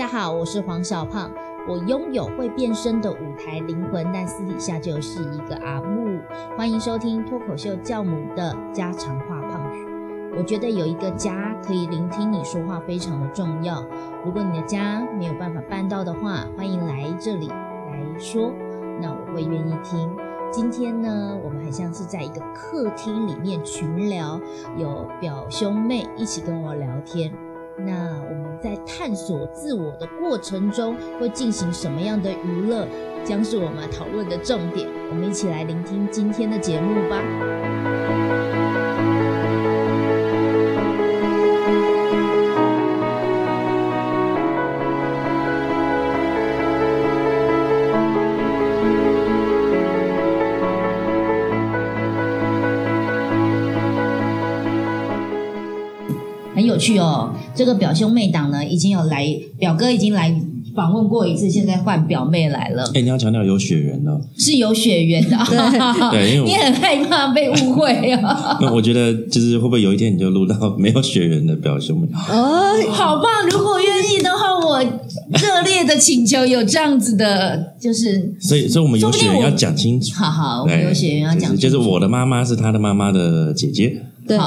大家好，我是黄小胖。我拥有会变身的舞台灵魂，但私底下就是一个阿木。欢迎收听脱口秀教母的家常话胖曲。我觉得有一个家可以聆听你说话非常的重要。如果你的家没有办法办到的话，欢迎来这里来说，那我会愿意听。今天呢，我们很像是在一个客厅里面群聊，有表兄妹一起跟我聊天。那我们在探索自我的过程中，会进行什么样的娱乐，将是我们讨论的重点。我们一起来聆听今天的节目吧。很有趣哦，这个表兄妹档呢，已经有来，表哥已经来访问过一次，现在换表妹来了，哎、你要强调有血缘哦。是有血缘的。对，因为你很害怕被误会啊！那我觉得就是会不会有一天你就录到没有血缘的表兄妹？哦，好棒！如果愿意的话，我热烈的请求有这样子的，就是所以，所以我们有血缘要讲清楚。好好，我们有血缘要讲清楚，就是，就是我的妈妈是他的妈妈的姐姐对，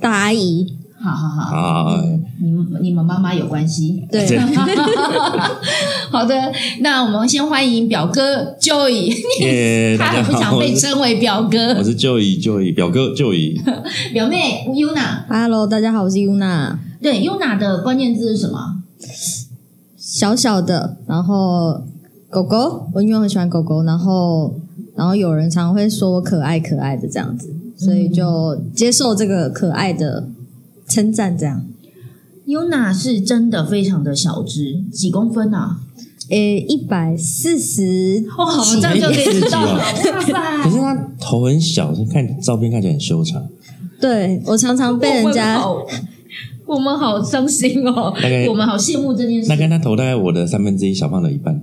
大阿姨，好好好，啊。你们你们妈妈有关系。对这 好的，那我们先欢迎表哥 Joy，耶，他很不想被称为表哥我，是 Joey Joey 表哥 Joey，表妹 Yuna。Hello，大家好，我是 Yuna，对 Yuna 的关键字是什么？小小的，然后狗狗，我因为很喜欢狗狗，然后然后有人常会说我可爱可爱的这样子，所以就接受这个可爱的称赞，这样。Yuna 是真的非常的小只，几公分啊？诶，一百四十哇，几这样就可以知道了。哎哇塞！可是他头很小，看照片看起来很修长。对我常常被人家我们好，我们好伤心哦大概，我们好羡慕这件事。那跟他头大概我的三分之一，小胖的一半。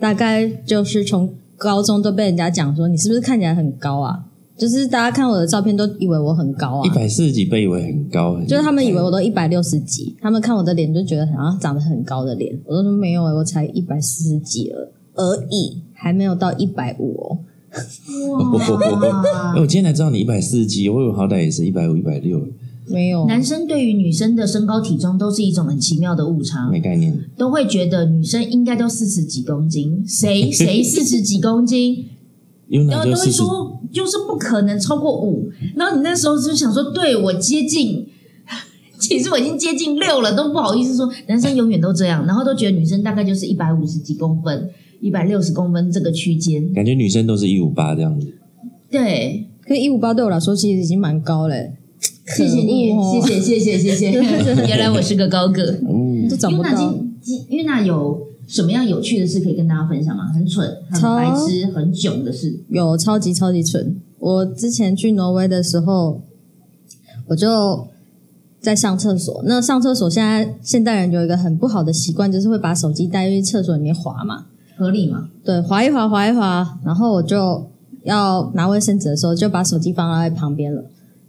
大概就是从高中都被人家讲说你是不是看起来很高啊？就是大家看我的照片都以为我很高啊，一百四十几被以为很高，很就是他们以为我都一百六十几，他们看我的脸就觉得好像长得很高的脸，我都说没有欸我才一百四十几而而已，还没有到一百五哦。哇。哎，我今天才知道你一百四十几，我以为好歹也是一百五、一百六，没有，男生对于女生的身高体重都是一种很奇妙的误差，没概念。都会觉得女生应该都四十几公斤，谁？谁四十几公斤，然后都会那就，说就是不可能超过五。然后你那时候就想说，对我接近，其实我已经接近六了，都不好意思说。男生永远都这样，然后都觉得女生大概就是一百五十几公分、一百六十公分这个区间。感觉女生都是一五八这样子。对，可一五八对我来说其实已经蛮高了，谢谢你，谢谢谢谢谢谢。原来我是个高个。嗯，都找不到。今今 Yuna 有什么样有趣的事可以跟大家分享吗？很蠢、很超白痴、很囧的事。有超级超级蠢。我之前去挪威的时候，我就在上厕所。那上厕所现在现代人有一个很不好的习惯，就是会把手机带进厕所里面滑嘛。合理吗？对，滑一滑，滑一滑，然后我就要拿卫生纸的时候，就把手机放在旁边了，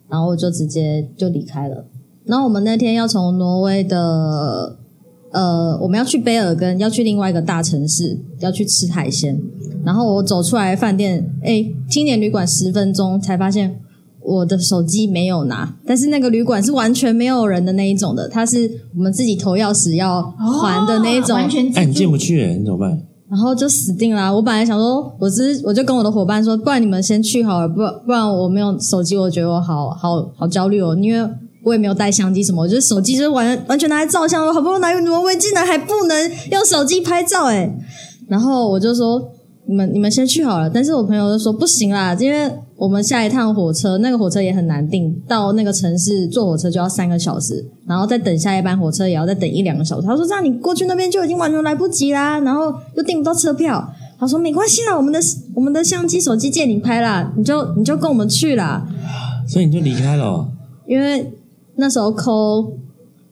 然后我就直接就离开了。然后我们那天要从挪威的，呃，我们要去卑尔根，要去另外一个大城市，要去吃海鲜。然后我走出来饭店，哎，青年旅馆十分钟才发现我的手机没有拿，但是那个旅馆是完全没有人的那一种的，它是我们自己投钥匙要还的那一种，哦完全哎，你进不去，你怎么办？然后就死定啦！我本来想说，我只我就跟我的伙伴说，不然你们先去好了，不不然我没有手机，我觉得我好好好焦虑哦，因为我也没有带相机什么，我觉得手机就是完完全拿来照相，我好不容易来挪威，竟然还不能用手机拍照哎！然后我就说，你们你们先去好了，但是我朋友就说不行啦，因为我们下一趟火车，那个火车也很难订，到那个城市坐火车就要三个小时，然后再等下一班火车也要再等一两个小时。他说这样你过去那边就已经完全来不及啦，然后又订不到车票。他说没关系啦，我们的我们的相机手机借你拍啦，你就你就跟我们去啦，所以你就离开了哦。因为那时候扣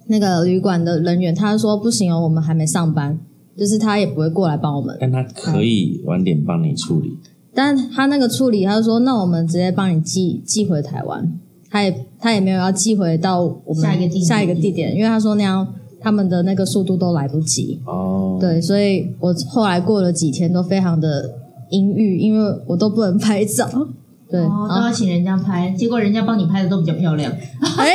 那个旅馆的人员，他说不行哦，我们还没上班，就是他也不会过来帮我们。但他可以晚点帮你处理。但他那个处理，他就说那我们直接帮你寄寄回台湾，他也他也没有要寄回到我们下一个地下一个地点，因为他说那样他们的那个速度都来不及。哦，对，所以我后来过了几天都非常的阴郁，因为我都不能拍照。对，哦，都然后要请人家拍，结果人家帮你拍的都比较漂亮。哎，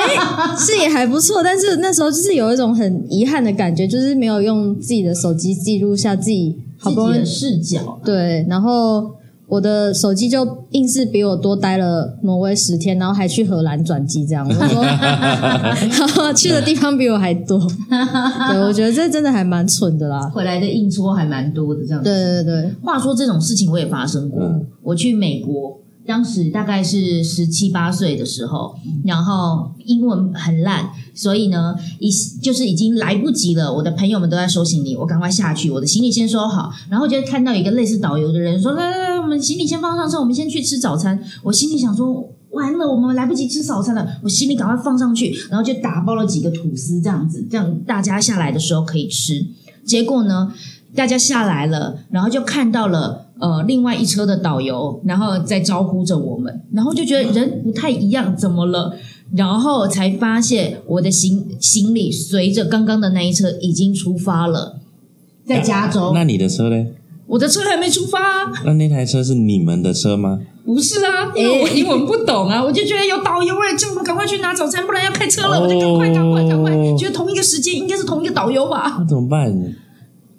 是也还不错，但是那时候就是有一种很遗憾的感觉，就是没有用自己的手机记录下自己好不容易自己的视角，对，然后我的手机就硬是比我多待了挪威十天，然后还去荷兰转机，这样我说，然后去的地方比我还多。对，我觉得这真的还蛮蠢的啦。回来的硬戳还蛮多的这样子。对对对，话说这种事情我也发生过，嗯我去美国。当时大概是十七八岁的时候，然后英文很烂，所以呢，一就是已经来不及了。我的朋友们都在收行李，我赶快下去，我的行李先收好。然后就看到一个类似导游的人说：“来来来，我们行李先放上车，我们先去吃早餐。”我心里想说：“完了，我们来不及吃早餐了。”我行李赶快放上去，然后就打包了几个吐司，这样子，这样大家下来的时候可以吃。结果呢，大家下来了，然后就看到了呃另外一车的导游，然后在招呼着我们，然后就觉得人不太一样，怎么了？然后才发现我的行行李随着刚刚的那一车已经出发了，在加州，那你的车呢？我的车还没出发、啊，那那台车是你们的车吗？不是啊，因为我英文不懂啊，我就觉得有导游哎、叫我们赶快去拿早餐，不然要开车了，我就赶快赶快赶快，觉得同一个时间应该是同一个导游吧。那怎么办？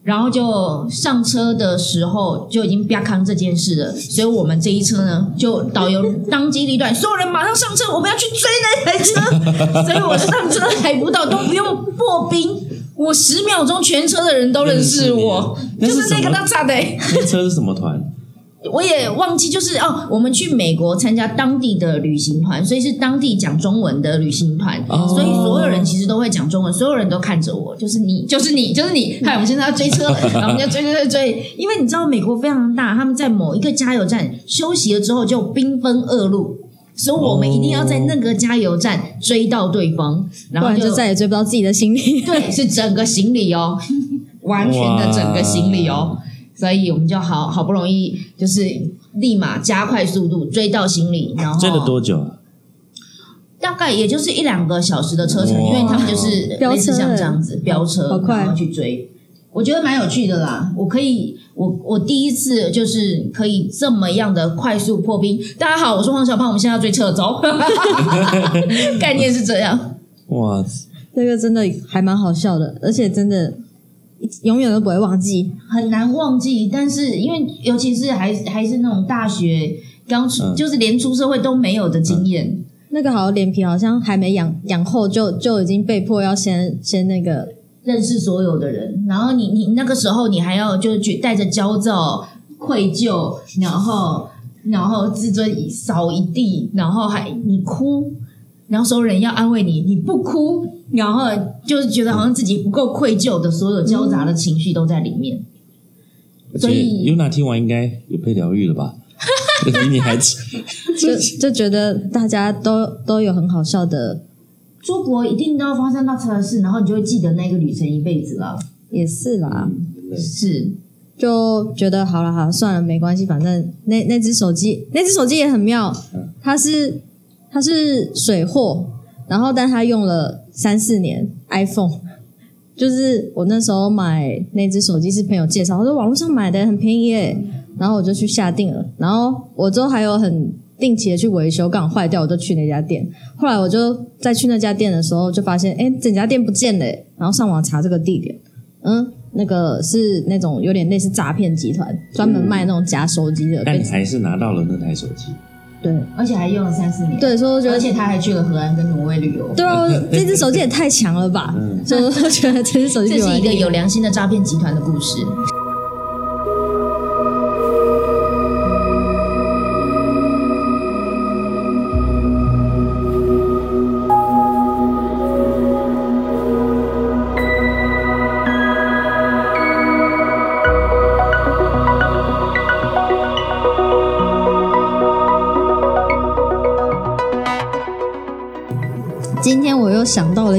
然后就上车的时候就已经不要看这件事了，所以我们这一车呢，就导游当机立断，所有人马上上车，我们要去追那台车。所以我上车还不到，都不用破冰，我十秒钟全车的人都认识我，识就是那个那是什么他炸的、那车是什么团？我也忘记，就是哦，我们去美国参加当地的旅行团，所以是当地讲中文的旅行团，哦所以所有人其实都会讲中文，所有人都看着我，就是你，就是你，就是你。嗨，我们现在要追车了，然后我们要追追追追，因为你知道美国非常大，他们在某一个加油站休息了之后就兵分二路。所以我们一定要在那个加油站追到对方，然后就不然就再也追不到自己的行李。对，是整个行李哦，完全的整个行李哦，所以我们就好好不容易就是立马加快速度追到行李，然后追了多久啊？大概也就是一两个小时的车程，因为他们就是飙车类似像这样子飙车，好快然后去追。我觉得蛮有趣的啦，我可以，我我第一次就是可以这么样的快速破冰。大家好，我是黄小胖，我们现在要追车，走。概念是这样。哇，这个真的还蛮好笑的，而且真的永远都不会忘记。很难忘记，但是因为尤其是还还是那种大学刚出，嗯就是连出社会都没有的经验，那个好像脸皮好像还没养养厚就就已经被迫要先先那个认识所有的人，然后你你那个时候你还要就去带着焦躁、愧疚，然后然后自尊扫一地，然后还你哭，然后所有人要安慰你，你不哭，然后就是觉得好像自己不够愧疚的所有交杂的情绪都在里面。而且所以 Yuna 听完应该也被疗愈了吧？比 你还就就觉得大家都都有很好笑的，出国一定都要发生到车的事，然后你就会记得那个旅程一辈子了。也是啦。是，就觉得好了好了，算了，没关系，反正那那只手机，那只手机也很妙，它是它是水货，然后但他用了三四年 iPhone，就是我那时候买那只手机是朋友介绍，他说网络上买的很便宜耶，然后我就去下定了，然后我之后还有很定期的去维修，刚好坏掉我就去那家店，后来我就再去那家店的时候就发现，哎，整家店不见了，然后上网查这个地点，嗯。那个是那种有点类似诈骗集团，专门卖那种假手机的。但你还是拿到了那台手机。对而且还用了三四年。，对，所以我觉得而且他还去了荷兰跟挪威旅游。对啊，这只手机也太强了吧！所以我觉得这只手机这是一个有良心的诈骗集团的故事。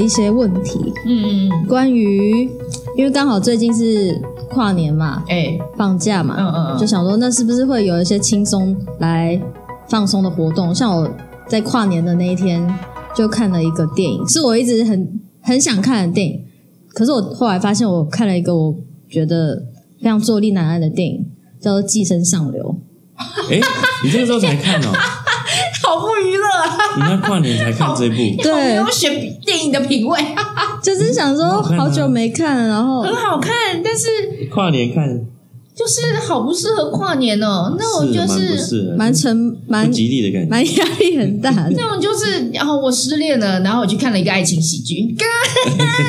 一些问题，嗯嗯关于因为刚好最近是跨年嘛，哎、放假嘛，嗯嗯嗯就想说那是不是会有一些轻松来放松的活动？像我在跨年的那一天就看了一个电影，是我一直很很想看的电影，可是我后来发现，我看了一个我觉得非常坐立难安的电影，叫做《寄生上流》。哎，你这个时候才看哦？好不娱乐啊！你要跨年才看这部？对没有选电影的品味，就是想说好久没看，然后很好看，但是跨年看就是好不适合跨年哦。那我就是，蛮沉蛮不吉利的感觉。蛮压力很大的。那种就是，然后我失恋了，然后我去看了一个爱情喜剧，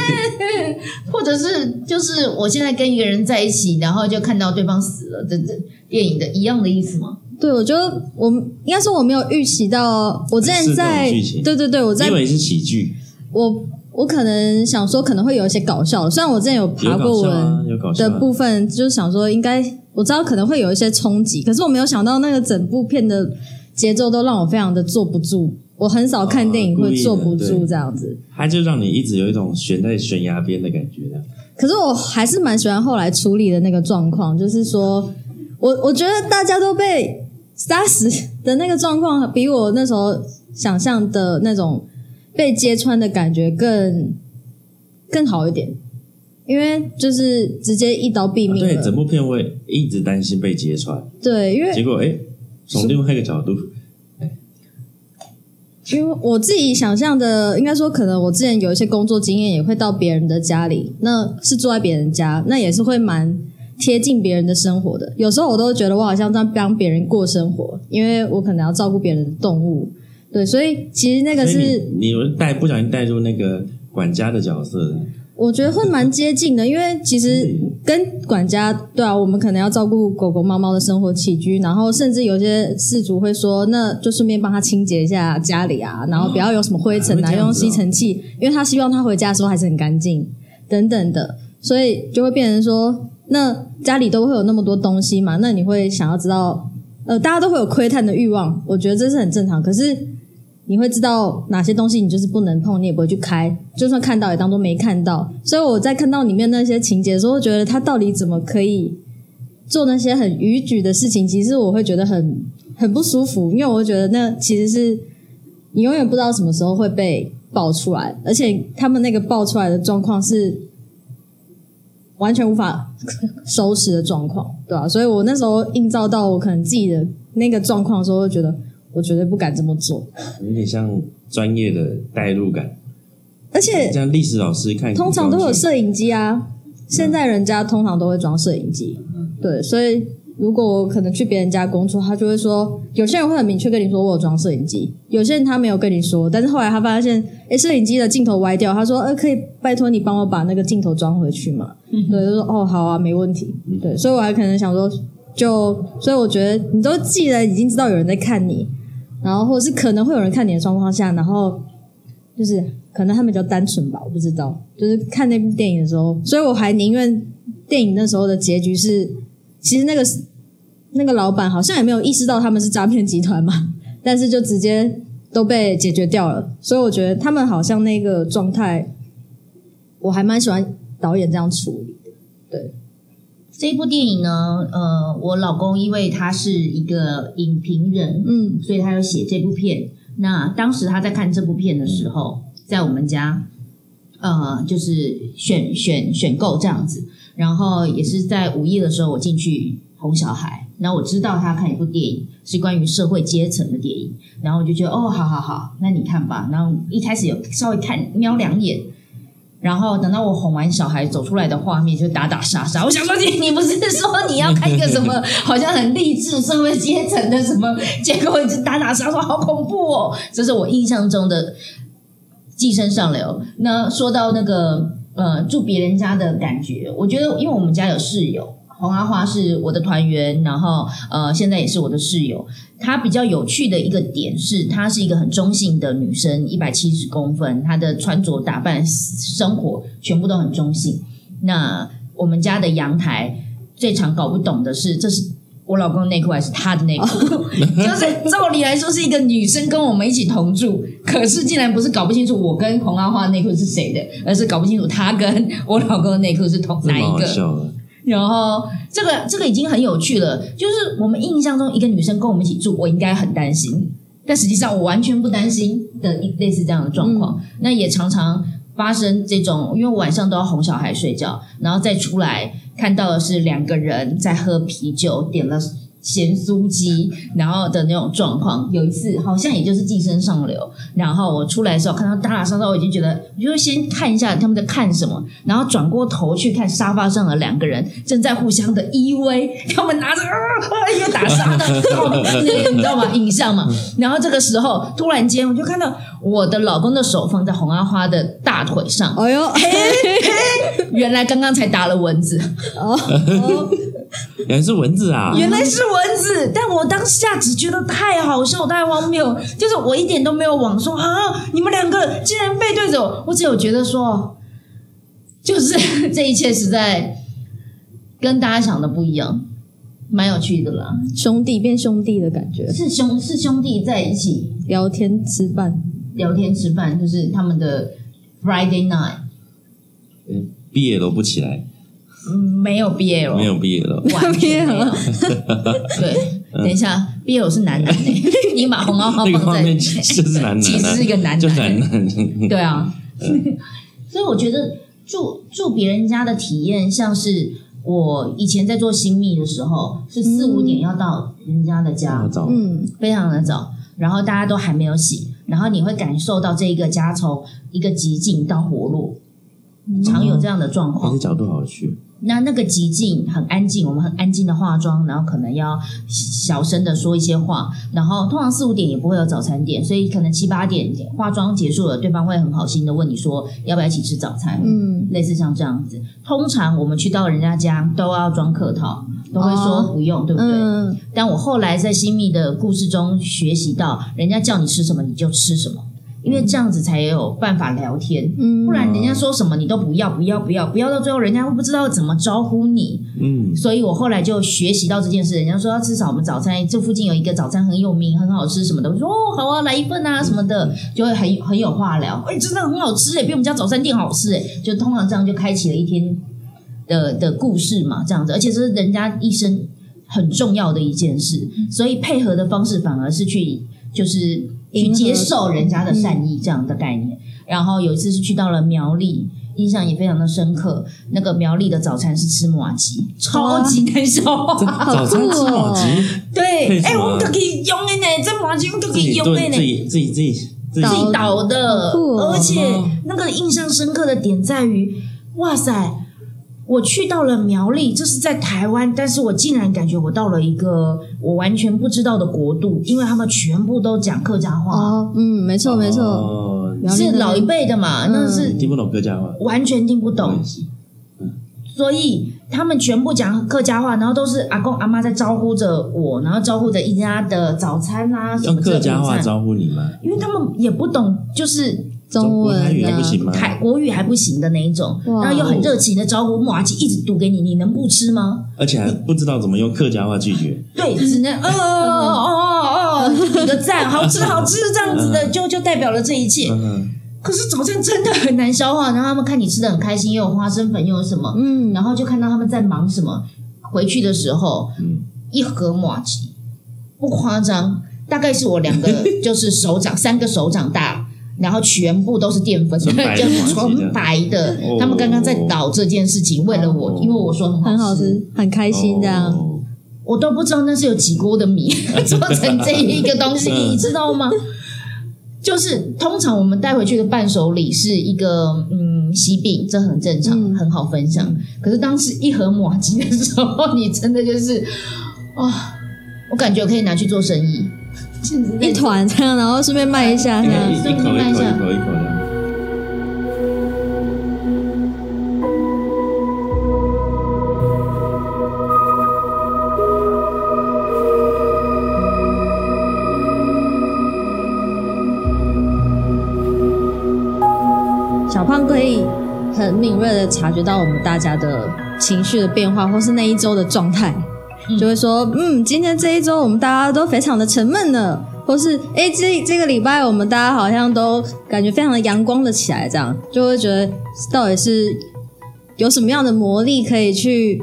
或者是就是我现在跟一个人在一起，然后就看到对方死了这这电影的一样的意思吗？对，我觉得我应该说我没有预期到，我之前在对对对，我在因为是喜剧，我我可能想说可能会有一些搞笑的，虽然我之前有爬过文有搞笑啊。的部分，就是想说应该我知道可能会有一些冲击，可是我没有想到那个整部片的节奏都让我非常的坐不住。我很少看电影会坐不住对这样子，它就让你一直有一种悬在悬崖边的感觉。可是我还是蛮喜欢后来处理的那个状况，就是说我我觉得大家都被杀死的那个状况，比我那时候想象的那种被揭穿的感觉更更好一点，因为就是直接一刀毙啊对，整部片我也一直担心被揭穿，对，因为结果哎，从另外一个角度，因为我自己想象的，应该说，可能我之前有一些工作经验，也会到别人的家里，那是住在别人家，那也是会蛮贴近别人的生活的。有时候我都觉得我好像在帮别人过生活，因为我可能要照顾别人的动物，对，所以其实那个是你带不小心带入那个管家的角色的，我觉得会蛮接近的，因为其实跟管家对啊，我们可能要照顾狗狗、猫猫的生活起居，然后甚至有些事主会说，那就顺便帮他清洁一下家里啊，然后不要有什么灰尘啊，用吸尘器，因为他希望他回家的时候还是很干净等等的，所以就会变成说，那家里都会有那么多东西嘛，那你会想要知道，呃，大家都会有窥探的欲望，我觉得这是很正常，可是。你会知道哪些东西你就是不能碰，你也不会去开，就算看到也当做没看到。所以我在看到里面那些情节的时候，我觉得他到底怎么可以做那些很逾矩的事情？其实我会觉得很很不舒服，因为我会觉得那其实是你永远不知道什么时候会被爆出来，而且他们那个爆出来的状况是完全无法收拾的状况，对吧、所以我那时候映照到我可能自己的那个状况的时候，就觉得我绝对不敢这么做。有点像专业的代入感。而且像历史老师看，通常都有摄影机啊，现在人家通常都会装摄影机，对，所以如果我可能去别人家工作，他就会说，有些人会很明确跟你说我有装摄影机，有些人他没有跟你说，但是后来他发现，诶，摄影机的镜头歪掉，他说，呃，可以拜托你帮我把那个镜头装回去嘛？对，就说哦，好啊，没问题，对，所以我还可能想说，就所以我觉得你都既然已经知道有人在看你，然后或者是可能会有人看你的状况下，然后就是可能他们比较单纯吧，我不知道。就是看那部电影的时候，所以我还宁愿电影那时候的结局是，其实那个那个老板好像也没有意识到他们是诈骗集团嘛，但是就直接都被解决掉了。所以我觉得他们好像那个状态，我还蛮喜欢导演这样处理的。对，这一部电影呢，呃，我老公因为他是一个影评人，嗯所以他有写这部片。那当时他在看这部片的时候，在我们家，呃，就是选选选购这样子，然后也是在午夜的时候，我进去哄小孩，然后我知道他看一部电影是关于社会阶层的电影，然后我就觉得哦，好好好，那你看吧。然后一开始有稍微看瞄两眼，然后等到我哄完小孩走出来的画面，就打打杀杀。我想说你，你不是说你要看一个什么好像很励志社会阶层的什么，结果一直打打杀杀，好恐怖哦！这是我印象中的寄生上流。那说到那个呃住别人家的感觉，我觉得因为我们家有室友。红阿花是我的团员，然后呃，现在也是我的室友。她比较有趣的一个点是，她是一个很中性的女生，一百七十公分，她的穿着打扮、生活全部都很中性。那我们家的阳台最常搞不懂的是，这是我老公的内裤还是他的内裤？就是照理来说是一个女生跟我们一起同住，可是竟然不是搞不清楚我跟红阿花的内裤是谁的，而是搞不清楚她跟我老公的内裤是同哪一个。然后这个这个已经很有趣了，就是我们印象中一个女生跟我们一起住，我应该很担心，但实际上我完全不担心的一类似这样的状况。那也常常发生这种，因为晚上都要哄小孩睡觉，然后再出来看到的是两个人在喝啤酒，点了咸酥鸡，然后的那种状况。有一次好像也就是寄生上流，然后我出来的时候看到打打杀杀，我已经觉得，我就先看一下他们在看什么，然后转过头去看沙发上的两个人正在互相的依偎，他们拿着啊又打杀的，那你知道吗？影像嘛。然后这个时候突然间我就看到我的老公的手放在红阿花的大腿上，哎呦，原来刚刚才打了蚊子。哦哦，原来是蚊子啊！原来是蚊子，但我当下只觉得太好笑、太荒谬，就是我一点都没有往说啊，你们两个竟然背对着我，我只有觉得说，就是 这一切实在跟大家想的不一样，蛮有趣的啦。兄弟变兄弟的感觉，是兄是兄弟在一起。聊天吃饭，聊天吃饭，就是他们的 Friday night，嗯毕业都不起来，嗯，没有 BL，没有毕业了。完全没有。对，等一下，BL 是男男诶，你把红毛花放在那个画面 就是男其实是一个男男就男男。对啊，所以我觉得住住别人家的体验，像是我以前在做新密的时候，是四五点要到人家的家，嗯，非常的早，然后大家都还没有醒，然后你会感受到这一个家从一个极静到活络，常有这样的状况。那个。角度好去，那那个极静很安静，我们很安静的化妆，然后可能要小声的说一些话，然后通常四五点也不会有早餐店，所以可能七八点化妆结束了，对方会很好心的问你说要不要一起吃早餐，嗯，类似像这样子。通常我们去到人家家都要装客套，都会说哦不用，对不对？嗯，但我后来在新密的故事中学习到，人家叫你吃什么你就吃什么，因为这样子才有办法聊天。嗯不然人家说什么你都不要不要不要不要，到最后人家会不知道怎么招呼你。嗯，所以我后来就学习到这件事。人家说要吃什么早餐，这附近有一个早餐很有名，很好吃什么的。我说哦好啊，来一份啊什么的，就会很很有话聊。哎，真的很好吃哎，比我们家早餐店好吃哎。就通常这样就开启了一天的的故事嘛，这样子，而且这是人家一生很重要的一件事。所以配合的方式反而是去就是去接受人家的善意这样的概念。然后有一次是去到了苗栗。印象也非常的深刻，那个苗栗的早餐是吃麻吉，超级难消化。早餐吃马吉，对，哎、我们都可以用的呢，这麻吉我们都可以用的呢，己自己自己自己倒自己倒的，而且那个印象深刻的点在于，哇塞！我去到了苗栗，这是在台湾，但是我竟然感觉我到了一个我完全不知道的国度，因为他们全部都讲客家话，哦，嗯，没错没错，是老一辈的嘛，那是听不懂客家话，完全听不懂。所以他们全部讲客家话，然后都是阿公阿妈在招呼着我，然后招呼着一家的早餐啊、用客家话招呼你吗？因为他们也不懂，就是中文台语还啊不行吗？台国语还不行的那一种，然后又很热情的招呼木阿吉一直读给你，你能不吃吗？而且还不知道怎么用客家话拒绝。对，只能哦哦哦哦，比个赞，好吃好吃这样子的，就就代表了这一切。嗯，可是早餐真的很难消化，然后他们看你吃的很开心，又有花生粉，又有什么，嗯，然后就看到他们在忙什么。回去的时候，嗯一盒马吉，不夸张，大概是我两个就是手掌三个手掌大，然后全部都是淀粉，纯白的就是纯白的哦。他们刚刚在导这件事情，为了我哦，因为我说很很好吃，很开心这样。哦我都不知道那是有几锅的米 做成这一个东西，嗯你知道吗？就是通常我们带回去的伴手礼是一个嗯喜饼，这很正常，嗯很好分享。可是当时一盒马吉的时候，你真的就是啊、我感觉我可以拿去做生意，就是一团这样，然后顺便卖一下这样。一一口一口一口一口的。小胖可以很敏锐的察觉到我们大家的情绪的变化，或是那一周的状态，嗯就会说，嗯，今天这一周我们大家都非常的沉闷呢，或是哎，这这个礼拜我们大家好像都感觉非常的阳光了起来，这样。就会觉得到底是有什么样的魔力可以去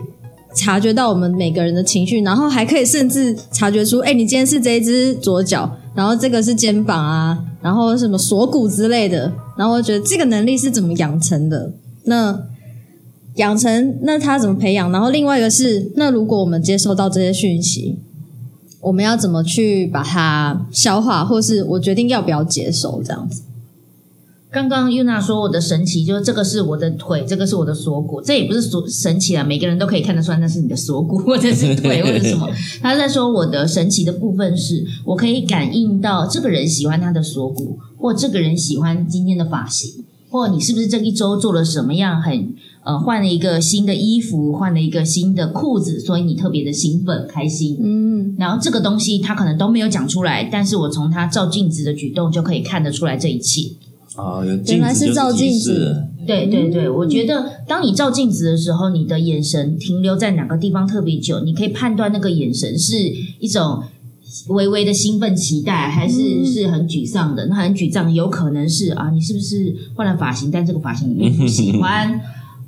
察觉到我们每个人的情绪，然后还可以甚至察觉出，哎，你今天是这一只左脚，然后这个是肩膀啊，然后什么锁骨之类的，然后我觉得这个能力是怎么养成的？那养成那他怎么培养？然后另外一个是，那如果我们接收到这些讯息，我们要怎么去把它消化，或是我决定要不要接受这样子？刚刚 Yuna 说我的神奇就是这个是我的腿，这个是我的锁骨，这也不是锁神奇啊，每个人都可以看得出来那是你的锁骨或者是腿或者什么。他在说我的神奇的部分是我可以感应到这个人喜欢他的锁骨，或这个人喜欢今天的发型，或你是不是这一周做了什么样很呃换了一个新的衣服，换了一个新的裤子，所以你特别的兴奋开心。嗯，然后这个东西他可能都没有讲出来，但是我从他照镜子的举动就可以看得出来这一切。哦，原来是照镜子对对对，我觉得当你照镜子的时候，你的眼神停留在哪个地方特别久，你可以判断那个眼神是一种微微的兴奋期待，还是是很沮丧的。那很沮丧，有可能是啊，你是不是换了发型，但这个发型你不喜欢。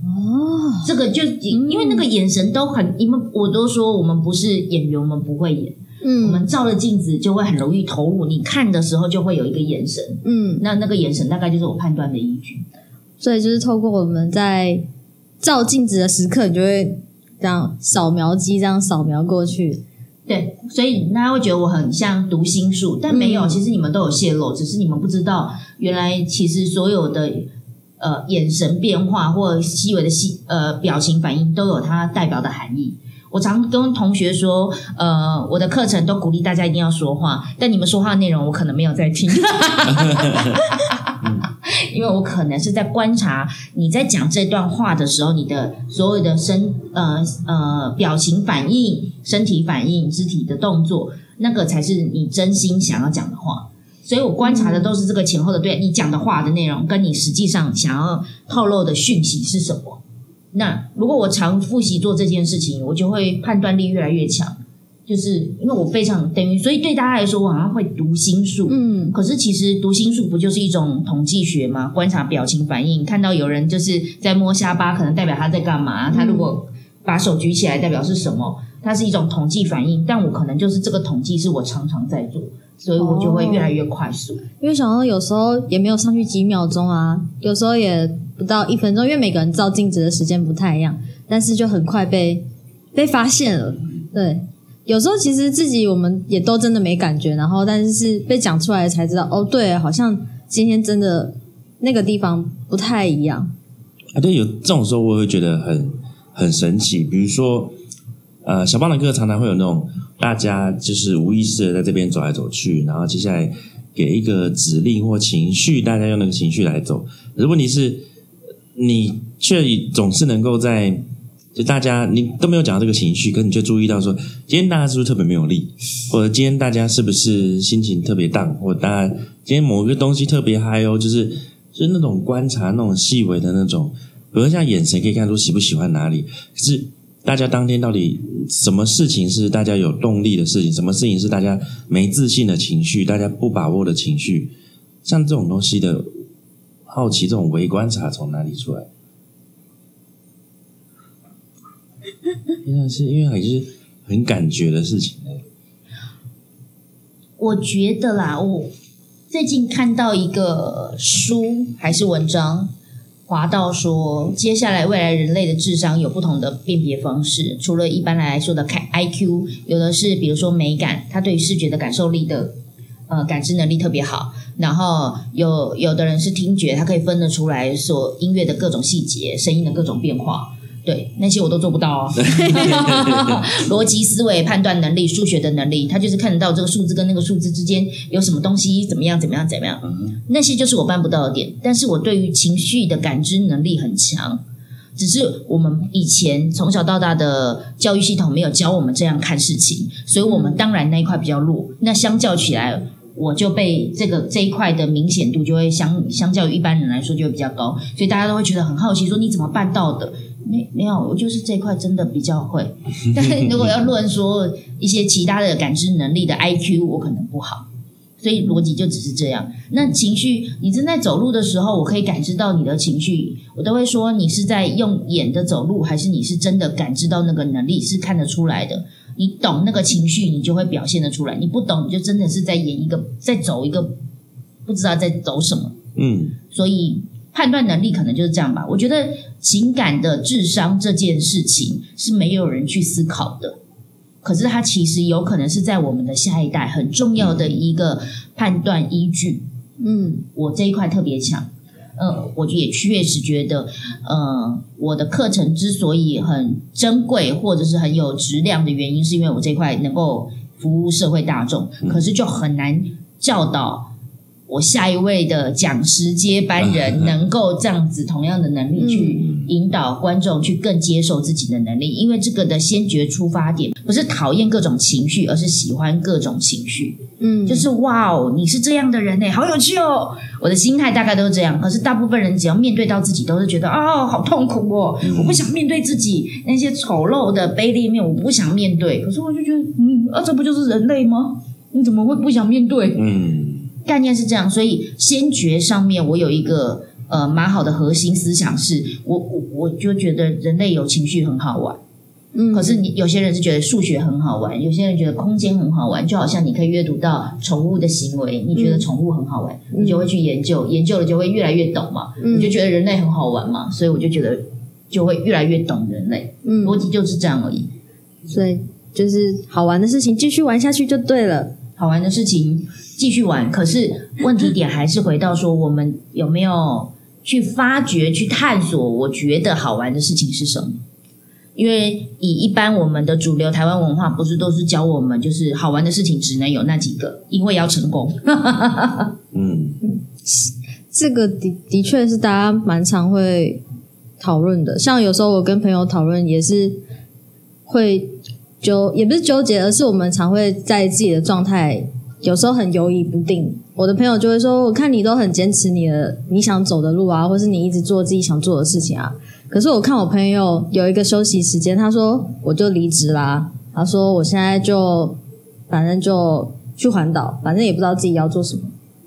哦，这个就因为那个眼神都很，因为我都说我们不是演员，我们不会演，嗯我嗯们照了镜子就会很容易投入。你看的时候就会有一个眼神，嗯，那那个眼神大概就是我判断的依据。所以就是透过我们在照镜子的时刻，你就会这样扫描机这样扫描过去。对，所以大家会觉得我很像读心术，但没有，嗯其实你们都有泄露，只是你们不知道，原来其实所有的呃眼神变化或细微的细呃表情反应都有它代表的含义。我常跟同学说，呃，我的课程都鼓励大家一定要说话，但你们说话的内容我可能没有在听 因为我可能是在观察你在讲这段话的时候，你的所有的身呃呃表情反应、身体反应、肢体的动作，那个才是你真心想要讲的话。所以我观察的都是这个前后的对，你讲的话的内容跟你实际上想要透露的讯息是什么。那如果我常复习做这件事情，我就会判断力越来越强。就是因为我非常等于，所以对大家来说，我好像会读心术。嗯可是其实读心术不就是一种统计学吗？观察表情反应，看到有人就是在摸下巴，可能代表他在干嘛？他如果把手举起来，代表是什么？它是一种统计反应，但我可能就是这个统计是我常常在做，所以我就会越来越快速。因为想到有时候也没有上去几秒钟啊，有时候也不到一分钟，因为每个人照镜子的时间不太一样，但是就很快被被发现了。对，有时候其实自己我们也都真的没感觉，然后但是是被讲出来才知道，哦，对，好像今天真的那个地方不太一样。啊，对，有这种时候我会觉得很很神奇。比如说，呃，小邦的歌常常会有那种大家就是无意识的在这边走来走去，然后接下来给一个指令或情绪，大家用那个情绪来走。可是问题是，你却总是能够在就大家你都没有讲到这个情绪，可你却注意到说，今天大家是不是特别没有力，或者今天大家是不是心情特别荡，或者大家今天某一个东西特别嗨哦，就是就是那种观察那种细微的那种，比如像眼神可以看出喜不喜欢哪里，可是大家当天到底什么事情是大家有动力的事情，什么事情是大家没自信的情绪，大家不把握的情绪，像这种东西的好奇，这种微观察从哪里出来？因为是因为还是很感觉的事情欸我觉得啦，我最近看到一个书还是文章，划到说，接下来未来人类的智商有不同的辨别方式，除了一般来说的看 IQ，有的是比如说美感，他对于视觉的感受力的呃感知能力特别好，然后有有的人是听觉，他可以分得出来所音乐的各种细节、声音的各种变化。对，那些我都做不到哦。逻辑思维、判断能力、数学的能力，他就是看得到这个数字跟那个数字之间有什么东西怎么样、怎么样、怎么样。那些就是我办不到的点。但是我对于情绪的感知能力很强，只是我们以前从小到大的教育系统没有教我们这样看事情，所以我们当然那一块比较弱。那相较起来，我就被这个这一块的明显度就会相相较于一般人来说就会比较高，所以大家都会觉得很好奇，说你怎么办到的？没没有，我就是这块真的比较会。但是如果要论说一些其他的感知能力的 IQ，我可能不好。所以逻辑就只是这样。那情绪，你正在走路的时候，我可以感知到你的情绪，我都会说你是在用眼的走路，还是你是真的感知到那个能力是看得出来的。你懂那个情绪，你就会表现得出来；你不懂，你就真的是在演一个，在走一个不知道在走什么。嗯所以判断能力可能就是这样吧。我觉得情感的智商这件事情是没有人去思考的，可是它其实有可能是在我们的下一代很重要的一个判断依据。嗯我这一块特别强。呃，我也确实觉得，呃，我的课程之所以很珍贵或者是很有质量的原因，是因为我这块能够服务社会大众，可是就很难教导我下一位的讲师接班人能够这样子同样的能力去引导观众去更接受自己的能力，因为这个的先决出发点不是讨厌各种情绪，而是喜欢各种情绪。嗯，就是哇哦，你是这样的人呢，好有趣哦！我的心态大概都是这样，可是大部分人只要面对到自己，都是觉得哦，好痛苦哦，我不想面对自己那些丑陋的卑劣面，我不想面对。可是我就觉得，嗯，啊，这不就是人类吗？你怎么会不想面对？嗯概念是这样，所以先觉上面我有一个呃蛮好的核心思想是，我我我就觉得人类有情绪很好玩。嗯，可是你有些人是觉得数学很好玩，有些人觉得空间很好玩，就好像你可以阅读到宠物的行为，你觉得宠物很好玩，嗯你就会去研究，研究了就会越来越懂嘛，嗯你就觉得人类很好玩嘛，所以我就觉得就会越来越懂人类，嗯，逻辑就是这样而已。所以就是好玩的事情继续玩下去就对了。好玩的事情继续玩，可是问题点还是回到说，我们有没有去发掘、去探索？我觉得好玩的事情是什么？因为以一般我们的主流台湾文化，不是都是教我们，就是好玩的事情只能有那几个，因为要成功。嗯 这个的的确是大家蛮常会讨论的，像有时候我跟朋友讨论也是会纠，也不是纠结，而是我们常会在自己的状态有时候很犹疑不定。我的朋友就会说：“我看你都很坚持你的你想走的路啊，或是你一直做自己想做的事情啊。”可是我看我朋友有一个休息时间，他说我就离职啦，他说我现在就反正就去环岛，反正也不知道自己要做什么。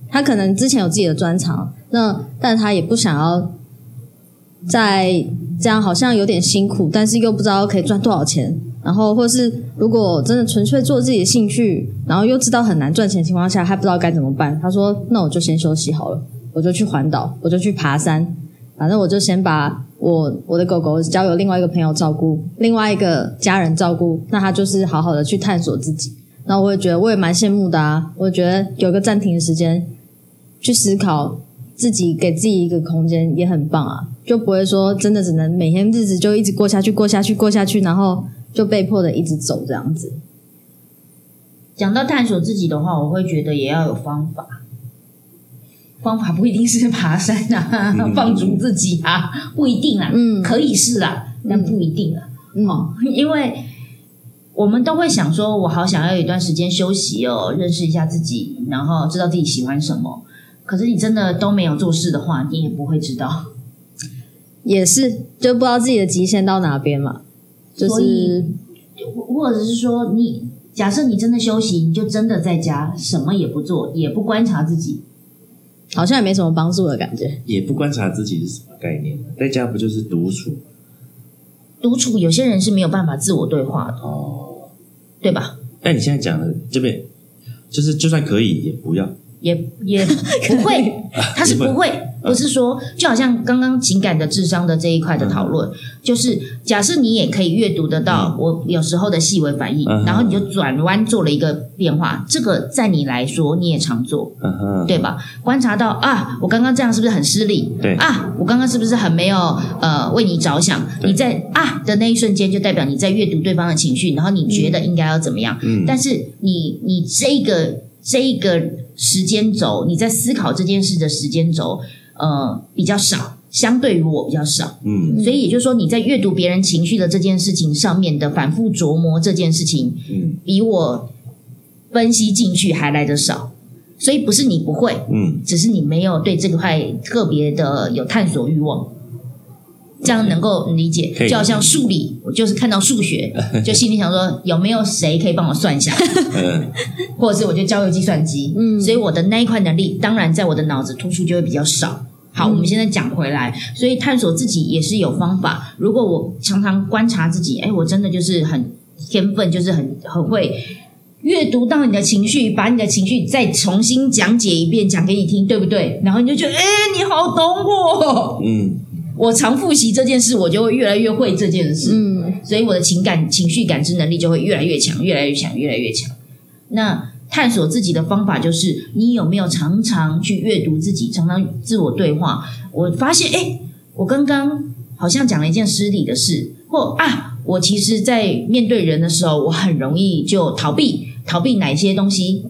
他可能之前有自己的专长，那但他也不想要在这样，好像有点辛苦，但是又不知道可以赚多少钱。然后，或是如果真的纯粹做自己的兴趣，然后又知道很难赚钱的情况下，他不知道该怎么办。他说：“那我就先休息好了，我就去环岛，我就去爬山，反正我就先把我我的狗狗交由另外一个朋友照顾，另外一个家人照顾。那他就是好好的去探索自己。那我也觉得我也蛮羡慕的啊，我觉得有个暂停的时间。”去思考自己，给自己一个空间也很棒啊，就不会说真的只能每天日子就一直过下去，过下去，过下去，然后就被迫的一直走这样子。讲到探索自己的话，我会觉得也要有方法。方法不一定是爬山啊，嗯放逐自己啊，不一定啊，嗯可以是啦，但不一定啊。嗯哦，因为我们都会想说，我好想要有一段时间休息哦，认识一下自己，然后知道自己喜欢什么。可是你真的都没有做事的话，你也不会知道。也是，就不知道自己的极限到哪边嘛，就所是以或者是说，你假设你真的休息，你就真的在家什么也不做，也不观察自己，好像也没什么帮助的感觉。也不观察自己是什么概念，在家不就是独处独处，有些人是没有办法自我对话的，哦？对吧？但你现在讲的这边，就是就算可以，也不要。也也不会，他是不会，不是说，就好像刚刚情感的智商的这一块的讨论，就是假设你也可以阅读得到我有时候的细微反应，嗯然后你就转弯做了一个变化，这个在你来说你也常做，嗯，对吧？观察到啊，我刚刚这样是不是很失礼？对啊，我刚刚是不是很没有呃为你着想？你在啊的那一瞬间，就代表你在阅读对方的情绪，然后你觉得应该要怎么样？嗯，但是你你这个这一个时间轴，你在思考这件事的时间轴，呃，比较少，相对于我比较少，嗯所以也就是说，你在阅读别人情绪的这件事情上面的反复琢磨这件事情，嗯比我分析进去还来得少。所以不是你不会，嗯只是你没有对这块特别的有探索欲望。这样能够理解就好像数理，我就是看到数学，就心里想说有没有谁可以帮我算一下，嗯 或者是我就交由计算机。嗯所以我的那一块能力，当然在我的脑子突出就会比较少。好，我们现在讲回来，所以探索自己也是有方法。如果我常常观察自己，哎，我真的就是很天分，就是很很会阅读到你的情绪，把你的情绪再重新讲解一遍，讲给你听，对不对？然后你就觉得，哎，你好懂我。嗯我常复习这件事，我就会越来越会这件事。嗯所以我的情感、情绪感知能力就会越来越强，越来越强，越来越强。那探索自己的方法就是，你有没有常常去阅读自己，常常自我对话？我发现，哎，我刚刚好像讲了一件失礼的事，或啊，我其实，在面对人的时候，我很容易就逃避，逃避哪些东西，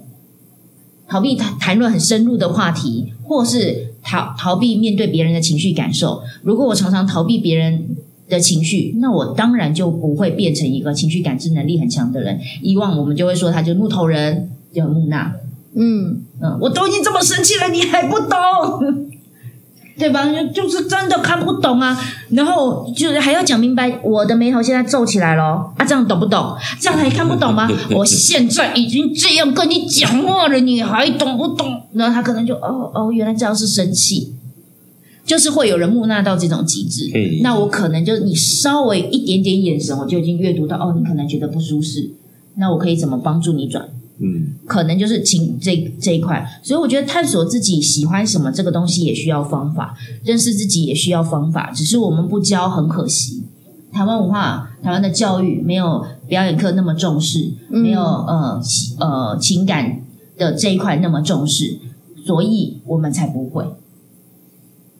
逃避谈谈论很深入的话题，或是逃逃避面对别人的情绪感受。如果我常常逃避别人的情绪，那我当然就不会变成一个情绪感知能力很强的人。以往我们就会说他就是木头人，就很木讷。嗯嗯，我都已经这么生气了，你还不懂，对吧？就就是真的看不懂啊。然后就是还要讲明白，我的眉头现在皱起来了啊，这样懂不懂？这样还看不懂吗？我现在已经这样跟你讲话了，你还懂不懂？然后他可能就哦哦，原来这样是生气。就是会有人木讷到这种极致那我可能就是你稍微一点点眼神，我就已经阅读到哦，你可能觉得不舒适，那我可以怎么帮助你转？嗯可能就是情这这一块，所以我觉得探索自己喜欢什么这个东西也需要方法，认识自己也需要方法，只是我们不教，很可惜。台湾文化、台湾的教育没有表演课那么重视，嗯没有呃呃情感的这一块那么重视，所以我们才不会。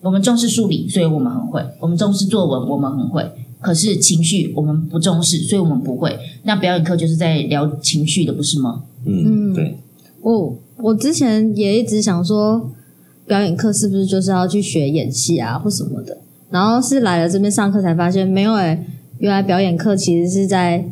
我们重视数理，所以我们很会；我们重视作文，我们很会。可是情绪我们不重视，所以我们不会。那表演课就是在聊情绪的，不是吗？嗯，嗯对，我我之前也一直想说，表演课是不是就是要去学演戏啊或什么的？然后是来了这边上课才发现，没有诶、原来表演课其实是在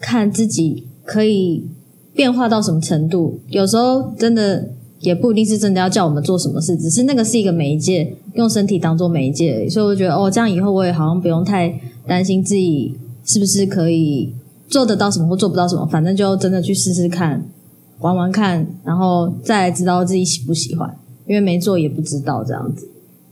看自己可以变化到什么程度。有时候真的也不一定是真的要叫我们做什么事，只是那个是一个媒介，用身体当做媒介。所以我觉得哦，这样以后我也好像不用太担心自己是不是可以做得到什么或做不到什么，反正就真的去试试看。玩玩看，然后再来知道自己喜不喜欢，因为没做也不知道这样子。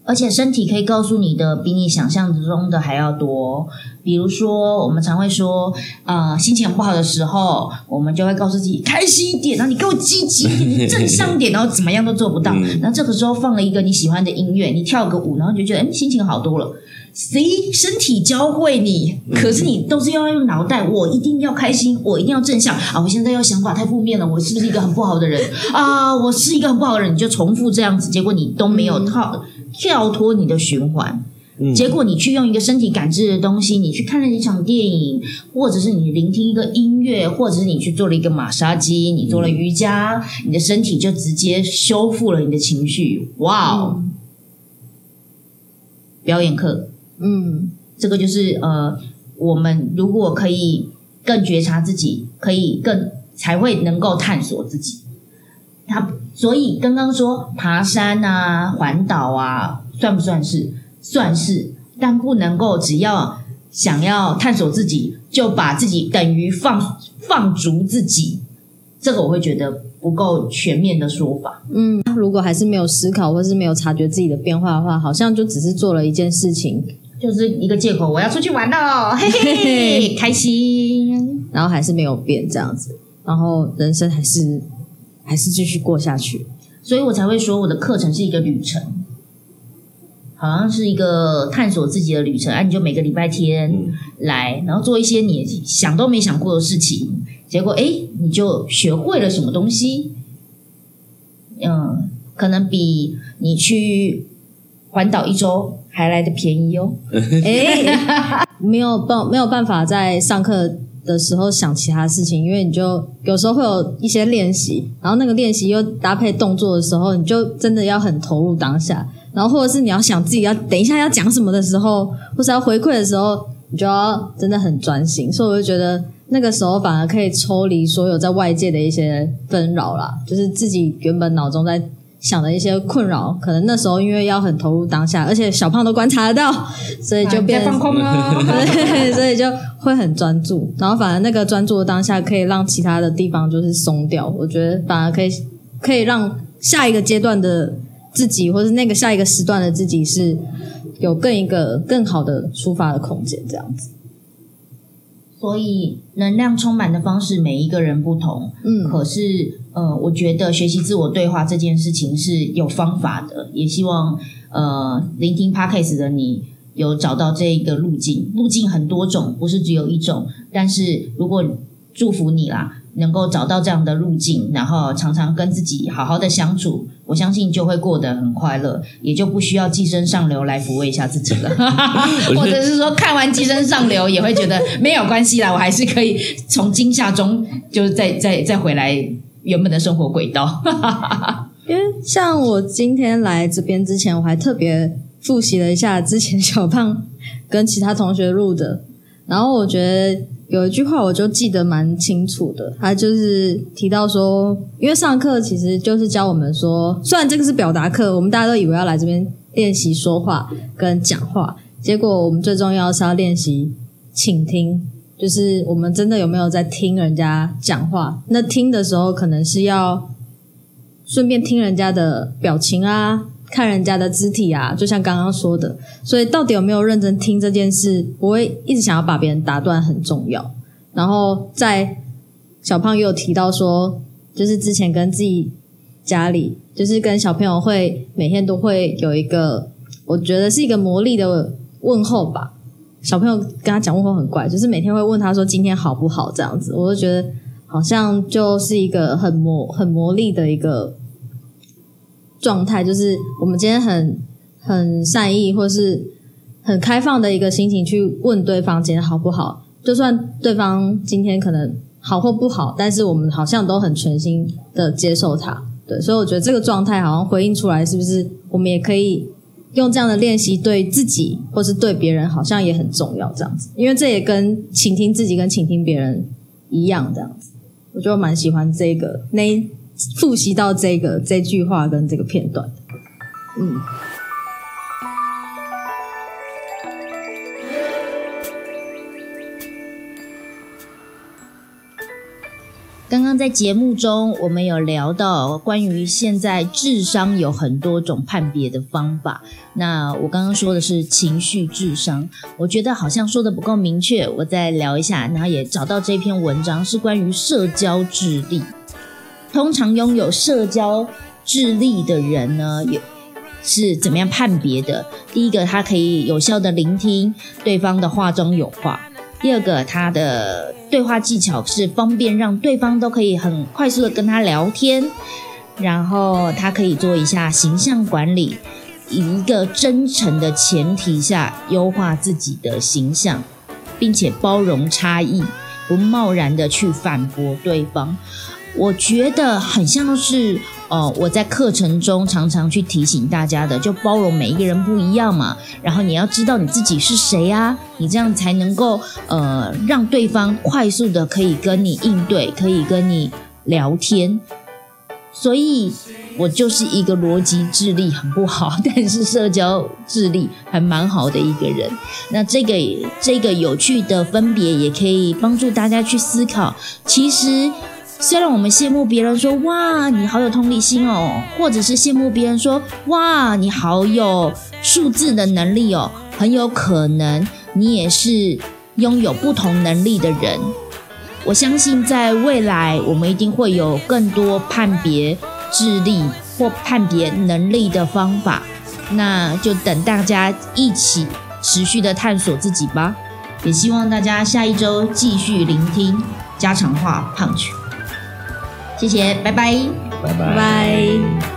而且身体可以告诉你的比你想象中的还要多。比如说，我们常会说，呃，心情不好的时候，我们就会告诉自己开心一点，然后你给我积极一点，你正向点，然后怎么样都做不到。嗯然后这个时候放了一个你喜欢的音乐，你跳个舞，然后你就觉得，哎，心情好多了。谁身体教会你？可是你都是要用脑袋，我一定要开心，我一定要正向啊！我现在要想法太负面了，我是不是一个很不好的人 啊？我是一个很不好的人，你就重复这样子，结果你都没有套、跳脱你的循环。嗯结果你去用一个身体感知的东西，你去看了一场电影，或者是你聆听一个音乐，或者是你去做了一个马杀鸡，你做了瑜伽，你的身体就直接修复了你的情绪。哇哦！表演课，嗯这个就是呃，我们如果可以更觉察自己，可以更才会能够探索自己。他所以刚刚说爬山啊、环岛啊，算不算是？算是，但不能够只要想要探索自己，就把自己等于放放逐自己，这个我会觉得不够全面的说法。嗯，如果还是没有思考或是没有察觉自己的变化的话，好像就只是做了一件事情，就是一个借口，我要出去玩了，嘿嘿嘿，开心。然后还是没有变这样子，然后人生还是还是继续过下去。所以我才会说我的课程是一个旅程，好像是一个探索自己的旅程。啊，你就每个礼拜天嗯来，然后做一些你想都没想过的事情，结果哎，你就学会了什么东西。嗯，可能比你去环岛一周还来的便宜哦。哎，没有办没有办法在上课的时候想其他事情，因为你就有时候会有一些练习，然后那个练习又搭配动作的时候，你就真的要很投入当下，然后或者是你要想自己要等一下要讲什么的时候，或是要回馈的时候，你就要真的很专心，所以我就觉得那个时候反而可以抽离所有在外界的一些纷扰啦，就是自己原本脑中在想的一些困扰，可能那时候因为要很投入当下，而且小胖都观察得到，所以就变放空了。对，所以就会很专注，然后反而那个专注的当下可以让其他的地方就是松掉，我觉得反而可以可以让下一个阶段的自己，或是那个下一个时段的自己是有更一个更好的出发的空间，这样子。所以能量充满的方式，每一个人不同。嗯，可是，呃，我觉得学习自我对话这件事情是有方法的，也希望呃，聆听 podcast 的你有找到这一个路径。路径很多种，不是只有一种。但是如果祝福你啦。能够找到这样的路径，然后常常跟自己好好的相处，我相信就会过得很快乐，也就不需要寄生上流来抚慰一下自己了，或者是说看完寄生上流也会觉得没有关系啦，我还是可以从惊吓中就是再再再回来原本的生活轨道。因为像我今天来这边之前，我还特别复习了一下之前小胖跟其他同学录的，然后我觉得。有一句话我就记得蛮清楚的，他就是提到说，因为上课其实就是教我们说，虽然这个是表达课，我们大家都以为要来这边练习说话跟讲话，结果我们最重要是要练习倾听，就是我们真的有没有在听人家讲话？那听的时候可能是要顺便听人家的表情啊。看人家的肢体啊，就像刚刚说的，所以到底有没有认真听这件事，不会一直想要把别人打断很重要。然后在小胖也有提到说，就是之前跟自己家里，就是跟小朋友会每天都会有一个，我觉得是一个魔力的问候吧。小朋友跟他讲问候很怪，就是每天会问他说今天好不好这样子，我就觉得好像就是一个很魔很魔力的一个。状态就是我们今天很很善意，或是很开放的一个心情去问对方今天好不好。就算对方今天可能好或不好，但是我们好像都很全心的接受他。对，所以我觉得这个状态好像回应出来，是不是我们也可以用这样的练习对自己或是对别人，好像也很重要。这样子，因为这也跟倾听自己跟倾听别人一样。这样子，我就蛮喜欢这个那。复习到这个这句话跟这个片段，嗯。刚刚在节目中，我们有聊到关于现在智商有很多种判别的方法。那我刚刚说的是情绪智商，我觉得好像说的不够明确，我再聊一下。然后也找到这篇文章是关于社交智力。通常拥有社交智力的人呢，有是怎么样判别的？第一个，他可以有效的聆听对方的话中有话；第二个，他的对话技巧是方便让对方都可以很快速的跟他聊天；然后他可以做一下形象管理，以一个真诚的前提下优化自己的形象，并且包容差异，不贸然的去反驳对方。我觉得很像是，呃，我在课程中常常去提醒大家的，就包容每一个人不一样嘛。然后你要知道你自己是谁啊，你这样才能够，呃，让对方快速的可以跟你应对，可以跟你聊天。所以，我就是一个逻辑智力很不好，但是社交智力还蛮好的一个人。那这个这个有趣的分别，也可以帮助大家去思考，其实。虽然我们羡慕别人说哇你好有同理心哦，或者是羡慕别人说哇你好有数字的能力哦，很有可能你也是拥有不同能力的人。我相信在未来我们一定会有更多判别智力或判别能力的方法，那就等大家一起持续的探索自己吧。也希望大家下一周继续聆听家常话胖曲。谢谢拜拜。拜拜。